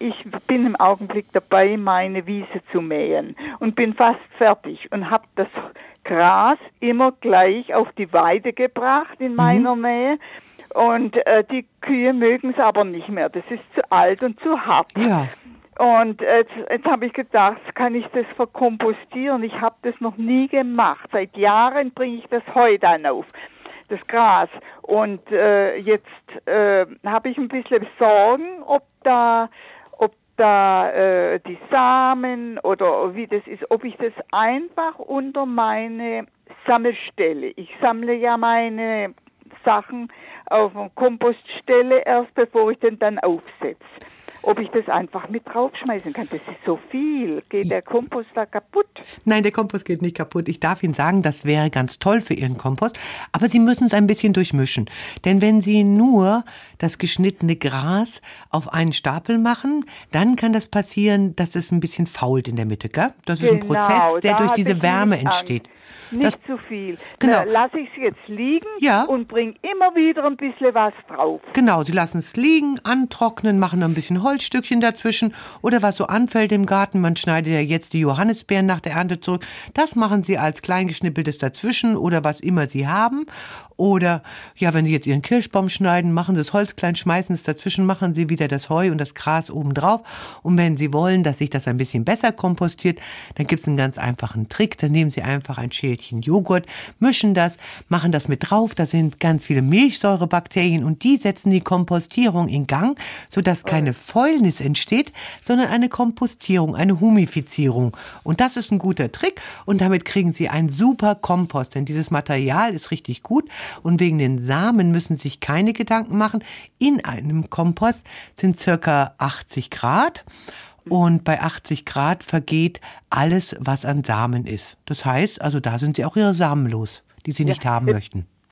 Ich bin im Augenblick dabei, meine Wiese zu mähen und bin fast fertig und habe das Gras immer gleich auf die Weide gebracht in meiner mhm. Nähe. Und äh, die Kühe mögen es aber nicht mehr. Das ist zu alt und zu hart. Ja. Und jetzt, jetzt habe ich gedacht, kann ich das verkompostieren? Ich habe das noch nie gemacht. Seit Jahren bringe ich das Heu dann auf, das Gras. Und äh, jetzt äh, habe ich ein bisschen Sorgen, ob da da äh, die Samen oder wie das ist, ob ich das einfach unter meine Sammelstelle, ich sammle ja meine Sachen auf eine Kompoststelle erst, bevor ich den dann aufsetze ob ich das einfach mit draufschmeißen kann. Das ist so viel. Geht der Kompost da kaputt? Nein, der Kompost geht nicht kaputt. Ich darf Ihnen sagen, das wäre ganz toll für Ihren Kompost. Aber Sie müssen es ein bisschen durchmischen. Denn wenn Sie nur das geschnittene Gras auf einen Stapel machen, dann kann das passieren, dass es ein bisschen fault in der Mitte. Gell? Das ist ein genau, Prozess, der durch diese Wärme entsteht. Angst. Nicht zu viel. Genau. Lasse ich es jetzt liegen ja. und bringe immer wieder ein bisschen was drauf. Genau, Sie lassen es liegen, antrocknen, machen ein bisschen Holzstückchen dazwischen oder was so anfällt im Garten. Man schneidet ja jetzt die Johannisbeeren nach der Ernte zurück. Das machen Sie als kleingeschnippeltes dazwischen oder was immer Sie haben. Oder ja, wenn Sie jetzt Ihren Kirschbaum schneiden, machen Sie das Holz klein, schmeißen es dazwischen, machen Sie wieder das Heu und das Gras oben drauf. Und wenn Sie wollen, dass sich das ein bisschen besser kompostiert, dann gibt es einen ganz einfachen Trick. Dann nehmen Sie einfach ein Schälchen Joghurt, mischen das, machen das mit drauf. Da sind ganz viele Milchsäurebakterien und die setzen die Kompostierung in Gang, sodass keine Fäulnis entsteht, sondern eine Kompostierung, eine Humifizierung. Und das ist ein guter Trick und damit kriegen Sie einen super Kompost, denn dieses Material ist richtig gut und wegen den Samen müssen Sie sich keine Gedanken machen. In einem Kompost sind circa 80 Grad. Und bei 80 Grad vergeht alles, was an Samen ist. Das heißt, also da sind Sie auch Ihre Samen los, die Sie nicht ja, haben möchten.